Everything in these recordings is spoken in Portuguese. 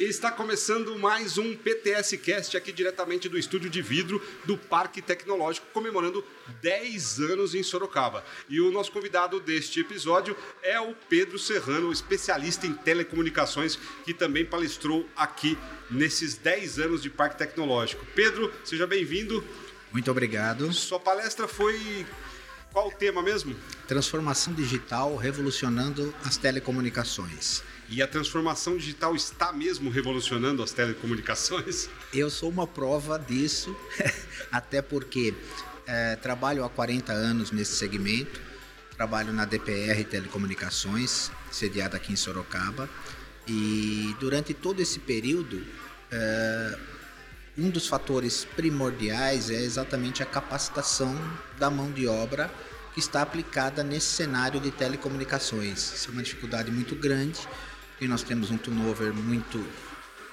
Está começando mais um PTS Cast aqui diretamente do estúdio de vidro do Parque Tecnológico, comemorando 10 anos em Sorocaba. E o nosso convidado deste episódio é o Pedro Serrano, especialista em telecomunicações, que também palestrou aqui nesses 10 anos de Parque Tecnológico. Pedro, seja bem-vindo. Muito obrigado. Sua palestra foi qual o tema mesmo? Transformação digital revolucionando as telecomunicações. E a transformação digital está mesmo revolucionando as telecomunicações? Eu sou uma prova disso, até porque é, trabalho há 40 anos nesse segmento, trabalho na DPR Telecomunicações, sediada aqui em Sorocaba, e durante todo esse período, é, um dos fatores primordiais é exatamente a capacitação da mão de obra que está aplicada nesse cenário de telecomunicações. Isso é uma dificuldade muito grande e nós temos um turnover muito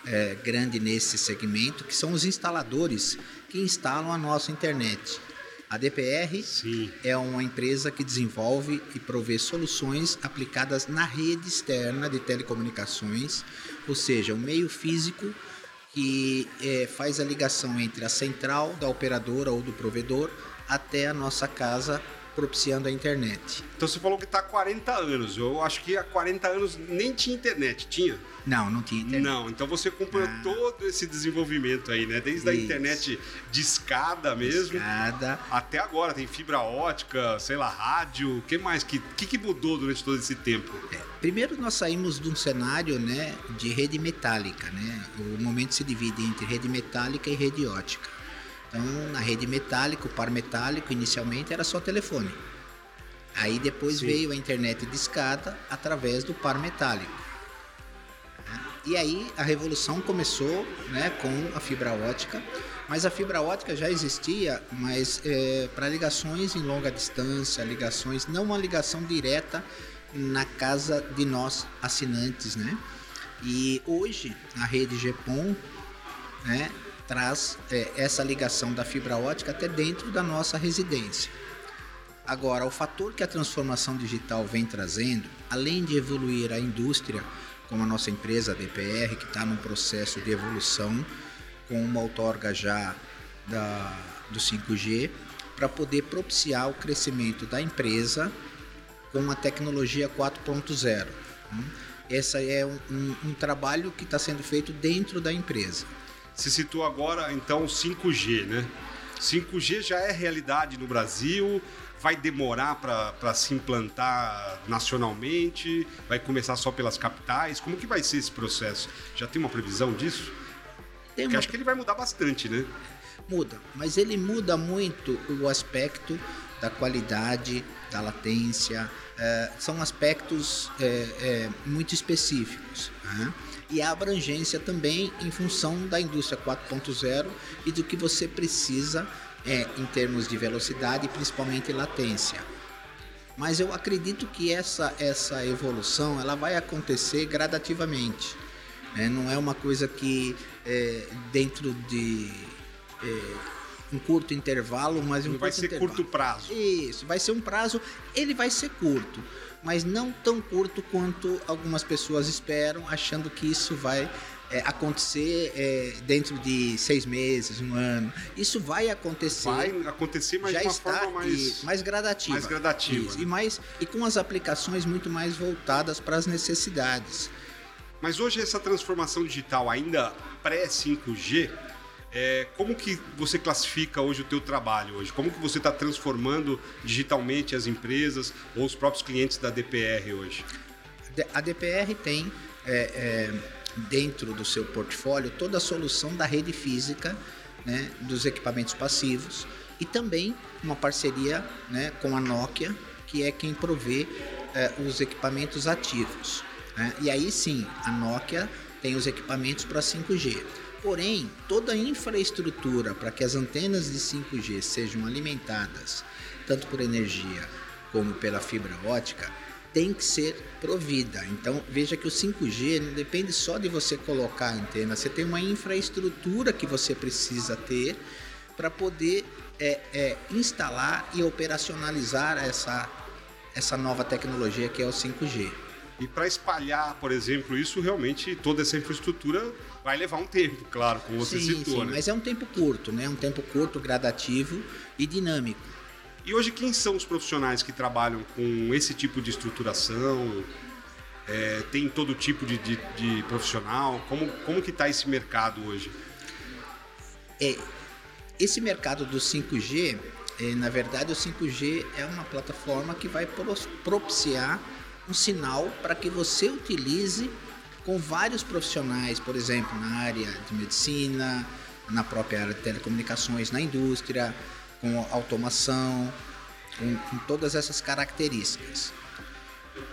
é, grande nesse segmento, que são os instaladores que instalam a nossa internet. A DPR Sim. é uma empresa que desenvolve e provê soluções aplicadas na rede externa de telecomunicações, ou seja, o meio físico que é, faz a ligação entre a central da operadora ou do provedor até a nossa casa propiciando a internet. Então você falou que está há 40 anos. Eu acho que há 40 anos nem tinha internet, tinha? Não, não tinha internet. Não, então você comprou ah. todo esse desenvolvimento aí, né? Desde Isso. a internet de escada mesmo. Escada. Até agora, tem fibra ótica, sei lá, rádio. O que mais? O que, que, que mudou durante todo esse tempo? É, primeiro nós saímos de um cenário né, de rede metálica, né? O momento se divide entre rede metálica e rede ótica. Então, na rede metálica, o par metálico, inicialmente era só telefone. Aí depois Sim. veio a internet de escada através do par metálico. E aí a revolução começou né, com a fibra ótica, mas a fibra ótica já existia, mas é, para ligações em longa distância, ligações, não uma ligação direta na casa de nós assinantes, né? E hoje a rede GPON, né, traz é, essa ligação da fibra ótica até dentro da nossa residência. Agora, o fator que a transformação digital vem trazendo, além de evoluir a indústria, como a nossa empresa a DPR, que está num processo de evolução, com uma outorga já da, do 5G, para poder propiciar o crescimento da empresa com a tecnologia 4.0. Esse é um, um, um trabalho que está sendo feito dentro da empresa se citou agora, então, 5G, né? 5G já é realidade no Brasil, vai demorar para se implantar nacionalmente, vai começar só pelas capitais? Como que vai ser esse processo? Já tem uma previsão disso? Tem Porque uma... acho que ele vai mudar bastante, né? Muda, mas ele muda muito o aspecto da qualidade, da latência, é, são aspectos é, é, muito específicos. Né? e a abrangência também em função da indústria 4.0 e do que você precisa é, em termos de velocidade e principalmente latência. Mas eu acredito que essa, essa evolução ela vai acontecer gradativamente. Né? Não é uma coisa que é, dentro de um curto intervalo, mas um vai ser intervalo. curto prazo. Isso, vai ser um prazo, ele vai ser curto mas não tão curto quanto algumas pessoas esperam, achando que isso vai é, acontecer é, dentro de seis meses, um ano. Isso vai acontecer. Vai acontecer, mas já de uma está, forma mais, e, mais gradativa. Mais gradativa. Né? E, mais, e com as aplicações muito mais voltadas para as necessidades. Mas hoje essa transformação digital ainda pré-5G, é, como que você classifica hoje o teu trabalho hoje? Como que você está transformando digitalmente as empresas ou os próprios clientes da DPR hoje? A DPR tem é, é, dentro do seu portfólio toda a solução da rede física, né, dos equipamentos passivos e também uma parceria né, com a Nokia, que é quem provê é, os equipamentos ativos. Né? E aí sim, a Nokia tem os equipamentos para 5G. Porém, toda a infraestrutura para que as antenas de 5G sejam alimentadas tanto por energia como pela fibra ótica tem que ser provida. Então veja que o 5G não depende só de você colocar a antena, você tem uma infraestrutura que você precisa ter para poder é, é, instalar e operacionalizar essa, essa nova tecnologia que é o 5G. E para espalhar, por exemplo, isso realmente toda essa infraestrutura vai levar um tempo, claro, como você sim, citou, sim, né? Mas é um tempo curto, né? Um tempo curto, gradativo e dinâmico. E hoje quem são os profissionais que trabalham com esse tipo de estruturação? É, tem todo tipo de, de, de, profissional? Como, como que está esse mercado hoje? É, esse mercado do 5G, é, na verdade o 5G é uma plataforma que vai propiciar um sinal para que você utilize com vários profissionais, por exemplo, na área de medicina, na própria área de telecomunicações, na indústria, com automação, com, com todas essas características.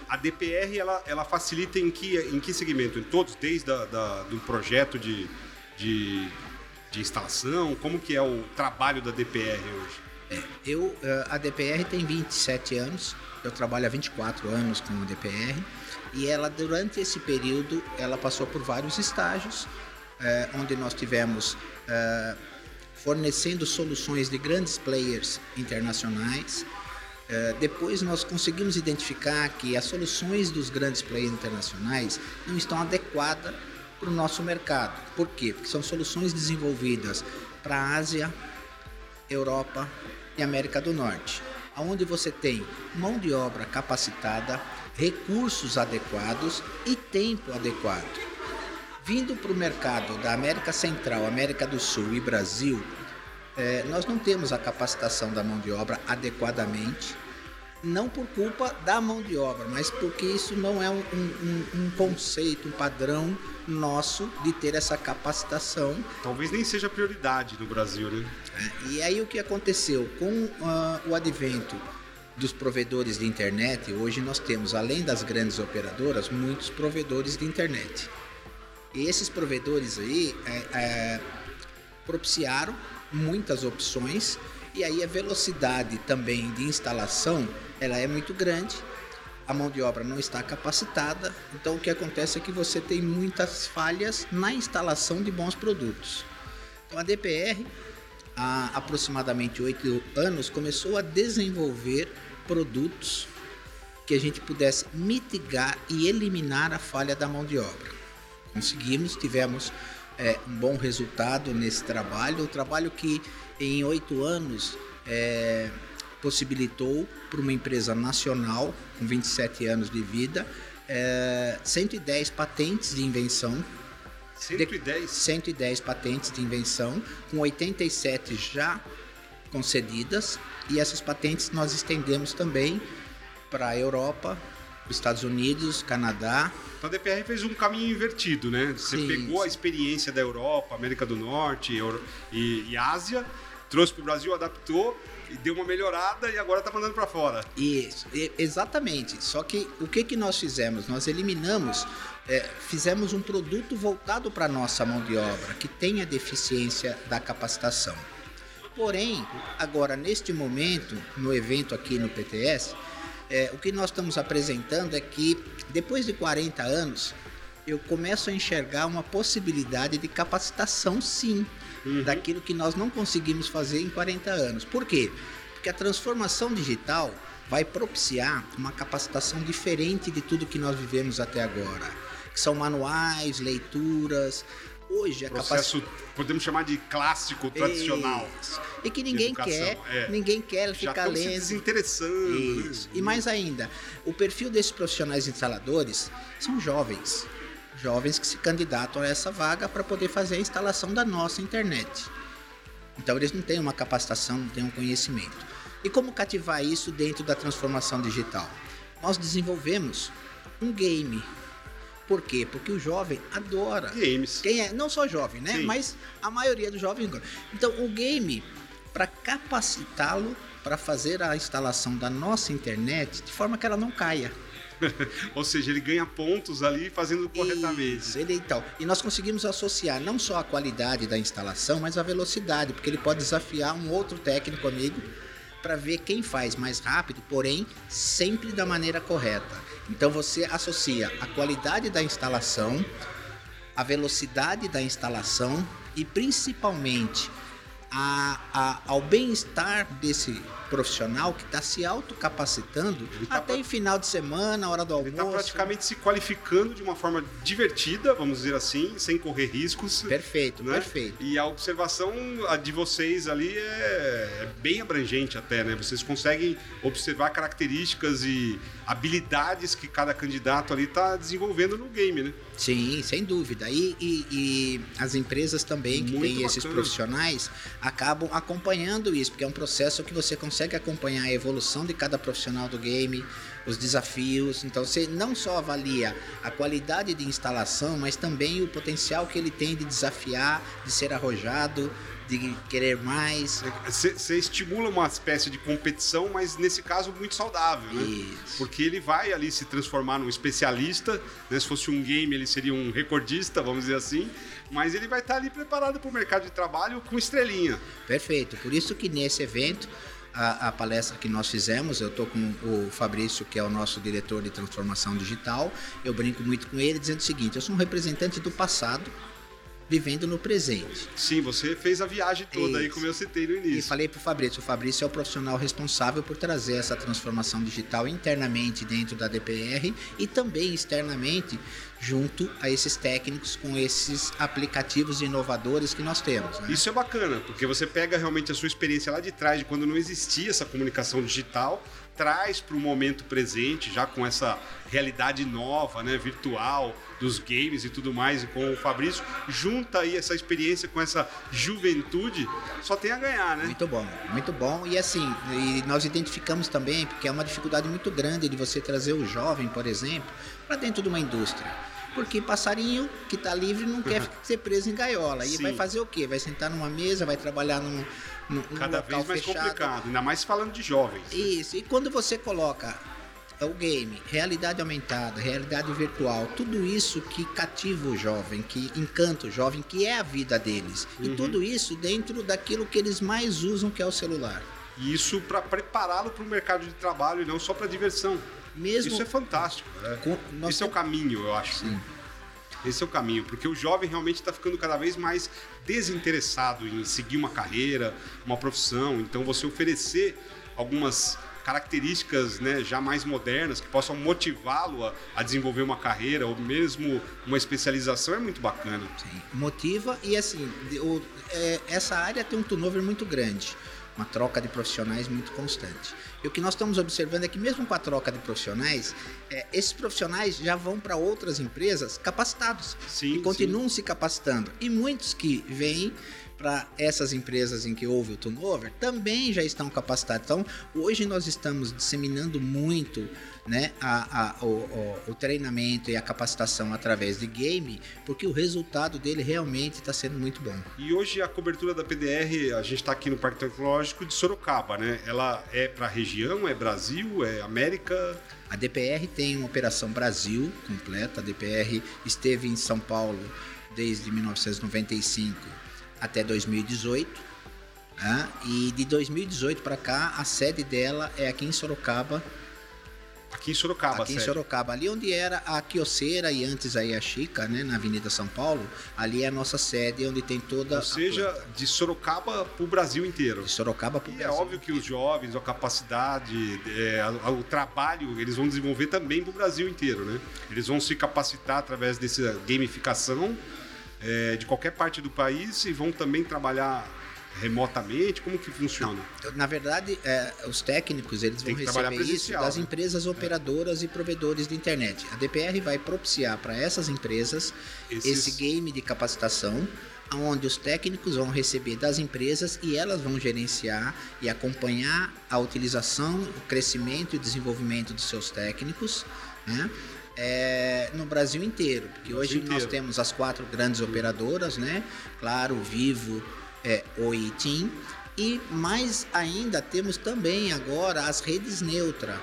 A DPR ela, ela facilita em que, em que segmento? Em todos, desde a, da, do projeto de, de, de instalação? Como que é o trabalho da DPR hoje? É, eu, eh, a DPR tem 27 anos, eu trabalho há 24 anos com a DPR e ela durante esse período ela passou por vários estágios, é, onde nós tivemos é, fornecendo soluções de grandes players internacionais. Depois nós conseguimos identificar que as soluções dos grandes players internacionais não estão adequadas para o nosso mercado. Por quê? Porque são soluções desenvolvidas para a Ásia, Europa e América do Norte, onde você tem mão de obra capacitada, recursos adequados e tempo adequado. Vindo para o mercado da América Central, América do Sul e Brasil, é, nós não temos a capacitação da mão de obra adequadamente, não por culpa da mão de obra, mas porque isso não é um, um, um conceito, um padrão nosso de ter essa capacitação. Talvez nem seja prioridade no Brasil, né? É, e aí o que aconteceu com uh, o advento dos provedores de internet, hoje nós temos, além das grandes operadoras, muitos provedores de internet. E esses provedores aí é, é, propiciaram muitas opções e aí a velocidade também de instalação ela é muito grande. A mão de obra não está capacitada, então o que acontece é que você tem muitas falhas na instalação de bons produtos. Então a DPR, há aproximadamente oito anos, começou a desenvolver produtos que a gente pudesse mitigar e eliminar a falha da mão de obra conseguimos, tivemos é, um bom resultado nesse trabalho. O trabalho que em oito anos é, possibilitou para uma empresa nacional com 27 anos de vida é, 110 patentes de invenção. 110? De, 110 patentes de invenção, com 87 já concedidas, e essas patentes nós estendemos também para a Europa, Estados Unidos, Canadá, então a DPR fez um caminho invertido, né? Você sim, pegou sim. a experiência da Europa, América do Norte e, e Ásia, trouxe para o Brasil, adaptou e deu uma melhorada e agora está mandando para fora. Isso, exatamente. Só que o que, que nós fizemos? Nós eliminamos, é, fizemos um produto voltado para a nossa mão de obra, que tem a deficiência da capacitação. Porém, agora neste momento, no evento aqui no PTS, é, o que nós estamos apresentando é que depois de 40 anos, eu começo a enxergar uma possibilidade de capacitação, sim, uhum. daquilo que nós não conseguimos fazer em 40 anos. Por quê? Porque a transformação digital vai propiciar uma capacitação diferente de tudo que nós vivemos até agora. Que são manuais, leituras, hoje processo podemos chamar de clássico tradicional. Isso. e que ninguém quer é. ninguém quer ficar lendo se desinteressando. Isso. e mais ainda o perfil desses profissionais instaladores são jovens. Jovens que se candidatam a essa vaga para poder fazer a instalação da nossa internet. Então eles não têm uma capacitação não têm um conhecimento. E como cativar isso dentro da transformação digital? Nós desenvolvemos um game por quê? Porque o jovem adora. Games. Quem é, não só jovem, né? Sim. Mas a maioria dos jovens. Então, o game, para capacitá-lo para fazer a instalação da nossa internet de forma que ela não caia. Ou seja, ele ganha pontos ali fazendo corretamente. Isso, ele, então. E nós conseguimos associar não só a qualidade da instalação, mas a velocidade, porque ele pode desafiar um outro técnico amigo para ver quem faz mais rápido, porém sempre da maneira correta. Então você associa a qualidade da instalação, a velocidade da instalação e principalmente a, a, ao bem-estar desse profissional que está se autocapacitando tá até pra... em final de semana, hora do almoço. Ele está praticamente se qualificando de uma forma divertida, vamos dizer assim, sem correr riscos. Perfeito, né? perfeito. E a observação de vocês ali é, é bem abrangente até, né? Vocês conseguem observar características e habilidades que cada candidato ali está desenvolvendo no game, né? Sim, sem dúvida. E, e, e as empresas também que Muito têm bacana. esses profissionais acabam acompanhando isso, porque é um processo que você consegue acompanhar a evolução de cada profissional do game, os desafios. Então você não só avalia a qualidade de instalação, mas também o potencial que ele tem de desafiar, de ser arrojado, de querer mais. Você estimula uma espécie de competição, mas nesse caso muito saudável, né? Isso. Porque ele vai ali se transformar num especialista, né? se fosse um game ele seria um recordista, vamos dizer assim, mas ele vai estar ali preparado para o mercado de trabalho com estrelinha. Perfeito, por isso que nesse evento a, a, palestra que nós fizemos, eu estou com o Fabrício, que é o nosso diretor de transformação digital, eu brinco muito com ele dizendo o seguinte: eu sou um representante do passado, vivendo no presente. Sim, você fez a viagem toda Isso. aí, como eu citei no início. E falei para o Fabrício, o Fabrício é o profissional responsável por trazer essa transformação digital internamente dentro da DPR e também externamente junto a esses técnicos com esses aplicativos inovadores que nós temos. Né? Isso é bacana, porque você pega realmente a sua experiência lá de trás, de quando não existia essa comunicação digital, traz para o momento presente, já com essa realidade nova, né, virtual, dos games e tudo mais, e com o Fabrício, junta aí essa experiência com essa juventude, só tem a ganhar, né? Muito bom, muito bom. E assim, e nós identificamos também, porque é uma dificuldade muito grande de você trazer o jovem, por exemplo, para dentro de uma indústria. Porque passarinho que está livre não quer ser preso em gaiola. E Sim. vai fazer o quê? Vai sentar numa mesa, vai trabalhar num, num Cada vez mais fechado. complicado, ainda mais falando de jovens. Isso. E quando você coloca o game, realidade aumentada, realidade virtual, tudo isso que cativa o jovem, que encanta o jovem, que é a vida deles. Uhum. E tudo isso dentro daquilo que eles mais usam, que é o celular. E isso para prepará-lo para o mercado de trabalho e não só para diversão. Mesmo isso é fantástico. Né? Com, Esse é o caminho, eu acho. Sim. Esse é o caminho, porque o jovem realmente está ficando cada vez mais desinteressado em seguir uma carreira, uma profissão. Então, você oferecer algumas características né, já mais modernas que possam motivá-lo a, a, desenvolver uma carreira ou mesmo uma especialização é muito bacana. Sim, motiva e assim, o, é, essa área tem um turnover muito grande, uma troca de profissionais muito constante. E o que nós estamos observando é que mesmo com a troca de profissionais, é, esses profissionais já vão para outras empresas capacitados sim, e continuam sim. se capacitando. E muitos que vêm para essas empresas em que houve o turnover também já estão capacitados. Então, hoje nós estamos disseminando muito né, a, a, o, o, o, treinamento e a capacitação através de game, porque o resultado dele realmente está sendo muito bom. E hoje a cobertura da PDR, a gente está aqui no Parque Tecnológico de Sorocaba, né? Ela é para a região, é Brasil, é América? A DPR tem uma operação Brasil completa. A DPR esteve em São Paulo desde 1995 até 2018. Né? E de 2018 para cá, a sede dela é aqui em Sorocaba. Aqui em Sorocaba, Aqui em Sorocaba, ali onde era a Quioceira e antes aí a Chica, né, na Avenida São Paulo, ali é a nossa sede, onde tem toda. Ou seja, de Sorocaba para o Brasil inteiro. De Sorocaba para o Brasil. É óbvio que os jovens, a capacidade, é, o trabalho, eles vão desenvolver também para o Brasil inteiro, né? Eles vão se capacitar através dessa gamificação é, de qualquer parte do país e vão também trabalhar remotamente? Como que funciona? Na verdade, é, os técnicos eles vão receber isso das né? empresas operadoras é. e provedores de internet. A DPR vai propiciar para essas empresas Esses... esse game de capacitação onde os técnicos vão receber das empresas e elas vão gerenciar e acompanhar a utilização, o crescimento e desenvolvimento dos seus técnicos, né? É, no Brasil inteiro, porque hoje inteiro. nós temos as quatro grandes operadoras, né? Claro, Vivo, é, Oi e TIM, e mais ainda temos também agora as redes neutra,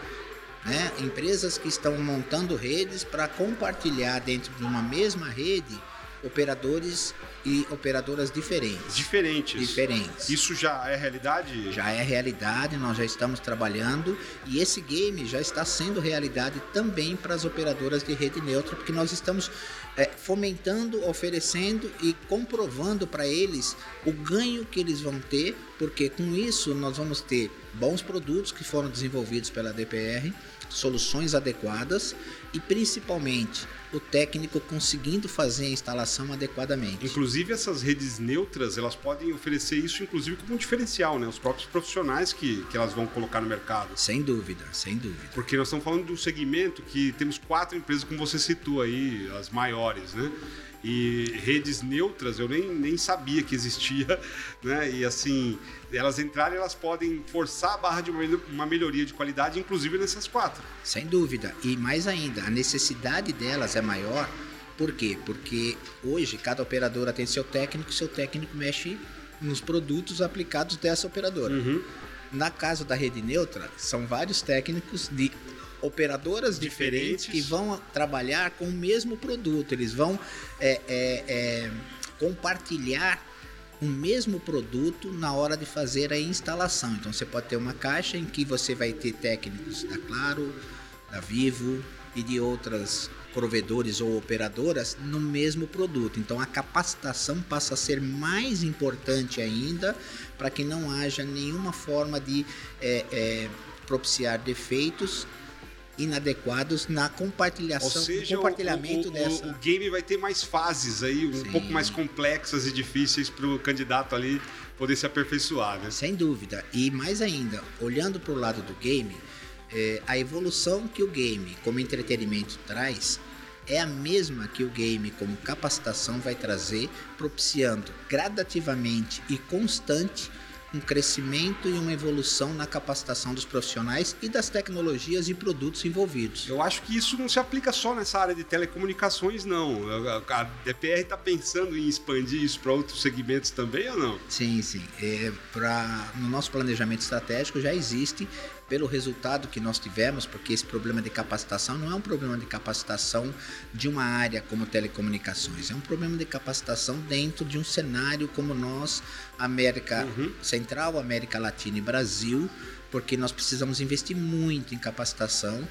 né? Empresas que estão montando redes para compartilhar dentro de uma mesma rede operadores e operadoras diferentes. Diferentes. Diferentes. Isso já é realidade? Já é realidade, nós já estamos trabalhando e esse game já está sendo realidade também para as operadoras de rede neutra, porque nós estamos é, fomentando, oferecendo e comprovando para eles o ganho que eles vão ter, porque com isso nós vamos ter bons produtos que foram desenvolvidos pela DPR, soluções adequadas e principalmente o técnico conseguindo fazer a instalação adequadamente. Inclusive essas redes neutras, elas podem oferecer isso inclusive como um diferencial, né? Os próprios profissionais que, que elas vão colocar no mercado. Sem dúvida, sem dúvida. Porque nós estamos falando de um segmento que temos quatro empresas, como você citou aí, as maiores, né? E redes neutras eu nem, nem sabia que existia, né? E assim, elas entrarem, elas podem forçar a barra de uma melhoria de qualidade, inclusive nessas quatro. Sem dúvida. E mais ainda, a necessidade delas é maior. Por quê? Porque hoje cada operadora tem seu técnico, seu técnico mexe nos produtos aplicados dessa operadora. Uhum. Na casa da rede neutra, são vários técnicos de operadoras diferentes, diferentes, que vão trabalhar com o mesmo produto. Eles vão é, é, é, compartilhar o mesmo produto na hora de fazer a instalação. Então você pode ter uma caixa em que você vai ter técnicos da Claro, da Vivo e de outras provedores ou operadoras no mesmo produto. Então a capacitação passa a ser mais importante ainda para que não haja nenhuma forma de é, é, propiciar defeitos inadequados na compartilhação, Ou seja, compartilhamento o, o, dessa. O, game vai ter mais fases aí, um Sim. pouco mais complexas e difíceis para o candidato ali poder se aperfeiçoar, né? Sem dúvida. E mais ainda, olhando para o lado do game, é, a evolução que o game como entretenimento traz é a mesma que o game como capacitação vai trazer, propiciando gradativamente e constante um crescimento e uma evolução na capacitação dos profissionais e das tecnologias e produtos envolvidos. Eu acho que isso não se aplica só nessa área de telecomunicações, não. A DPR está pensando em expandir isso para outros segmentos também ou não? Sim, sim. É, pra, no nosso planejamento estratégico já existe pelo resultado que nós tivemos, porque esse problema de capacitação não é um problema de capacitação de uma área como telecomunicações, é um problema de capacitação dentro de um cenário como nós, América uhum. Central, América Latina e Brasil, porque nós precisamos investir muito em capacitação.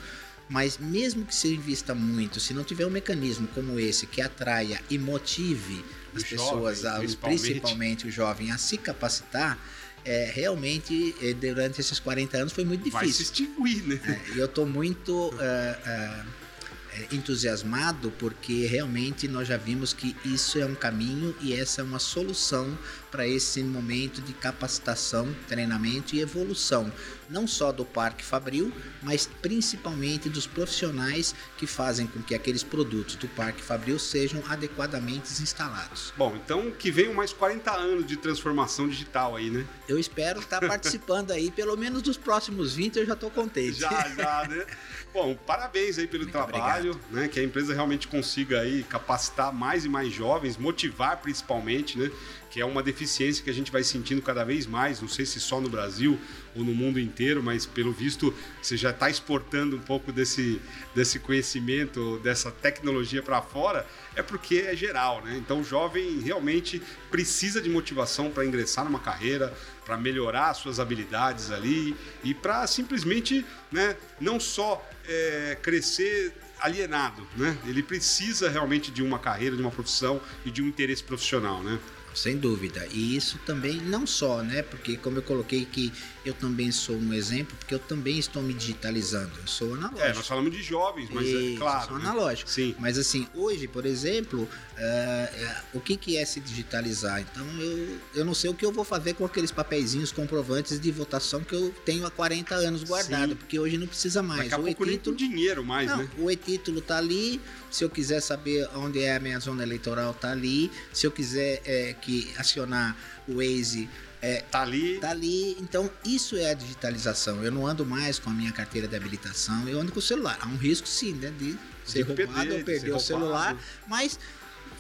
Mas mesmo que se invista muito, se não tiver um mecanismo como esse que atraia e motive as pessoas, jovem, a, principalmente. principalmente o jovem, a se capacitar, é, realmente é, durante esses 40 anos foi muito difícil. Vai se extinguir, né? É, eu estou muito é, é, entusiasmado porque realmente nós já vimos que isso é um caminho e essa é uma solução para esse momento de capacitação, treinamento e evolução, não só do Parque Fabril, mas principalmente dos profissionais que fazem com que aqueles produtos do Parque Fabril sejam adequadamente instalados. Bom, então que venham mais 40 anos de transformação digital aí, né? Eu espero estar participando aí, pelo menos dos próximos 20 eu já estou contente. Já, já, né? Bom, parabéns aí pelo Muito trabalho, obrigado. né? Que a empresa realmente consiga aí capacitar mais e mais jovens, motivar principalmente, né? Que é uma deficiência que a gente vai sentindo cada vez mais, não sei se só no Brasil ou no mundo inteiro, mas pelo visto você já está exportando um pouco desse, desse conhecimento, dessa tecnologia para fora, é porque é geral, né? Então o jovem realmente precisa de motivação para ingressar numa carreira, para melhorar suas habilidades ali e para simplesmente, né, não só é, crescer alienado, né? Ele precisa realmente de uma carreira, de uma profissão e de um interesse profissional, né? Sem dúvida. E isso também não só, né? Porque como eu coloquei que eu também sou um exemplo, porque eu também estou me digitalizando. Eu sou analógico. É, nós falamos de jovens, mas e, é claro. Sou né? analógico. Sim. Mas assim, hoje, por exemplo, uh, o que, que é se digitalizar? Então eu, eu não sei o que eu vou fazer com aqueles papeizinhos comprovantes de votação que eu tenho há 40 anos guardado, Sim. porque hoje não precisa mais. Daqui a o pouco e-título, nem dinheiro mais, não, né? O e-título tá ali. Se eu quiser saber onde é a minha zona eleitoral, tá ali. Se eu quiser é, que acionar o Waze é, tá ali. Tá ali. Então, isso é a digitalização. Eu não ando mais com a minha carteira de habilitação, eu ando com o celular. Há um risco, sim, né? De ser de roubado perder, ou perder o celular. Mas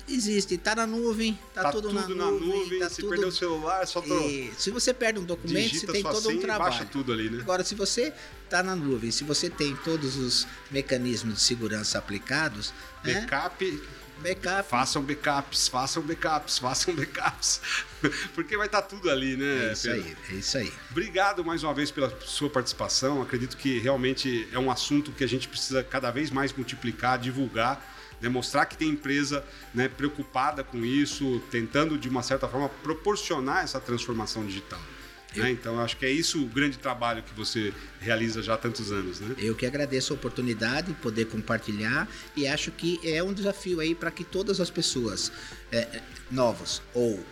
existe, tá na nuvem, tá, tá tudo, tudo, na nuvem. Na nuvem tá se tudo... perder o celular, só tô... E, se você perde um documento, você tem todo um trabalho. Baixa tudo ali, né? Agora, se você tá na nuvem, se você tem todos os mecanismos de segurança aplicados, backup, né? Backup. Façam backups, façam backups, façam backups. Porque vai estar tudo ali, né? É isso Pedro? aí, é isso aí. Obrigado mais uma vez pela sua participação. Acredito que realmente é um assunto que a gente precisa cada vez mais multiplicar, divulgar, demonstrar que tem empresa né, preocupada com isso, tentando de uma certa forma proporcionar essa transformação digital. Né? Então, eu acho que é isso o grande trabalho que você realiza já há tantos anos, né? Eu que agradeço a oportunidade de poder compartilhar e acho que é um desafio aí para que todas as pessoas, é, novos ou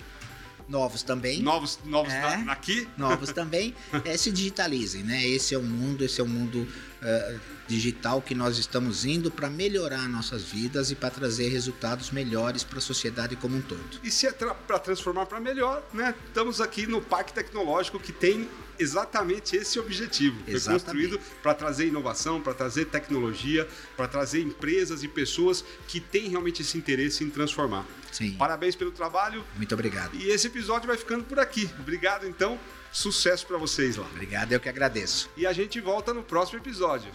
novos também, Novos, novos É. na- aqui? novos também, é, se digitalizem, né? Esse é o mundo, esse é o mundo é, digital que nós estamos indo para melhorar nossas vidas e para trazer resultados melhores para a sociedade como um todo. E se é para transformar para melhor, né? Estamos aqui no Parque Tecnológico que tem exatamente esse objetivo. Foi Exatamente. construído para trazer inovação, para trazer tecnologia, para trazer empresas e pessoas que têm realmente esse interesse em transformar. Sim. Parabéns pelo trabalho Muito obrigado. e esse episódio vai ficando por aqui. Obrigado então, sucesso para vocês lá. Obrigado, eu que agradeço. E a gente volta no próximo episódio.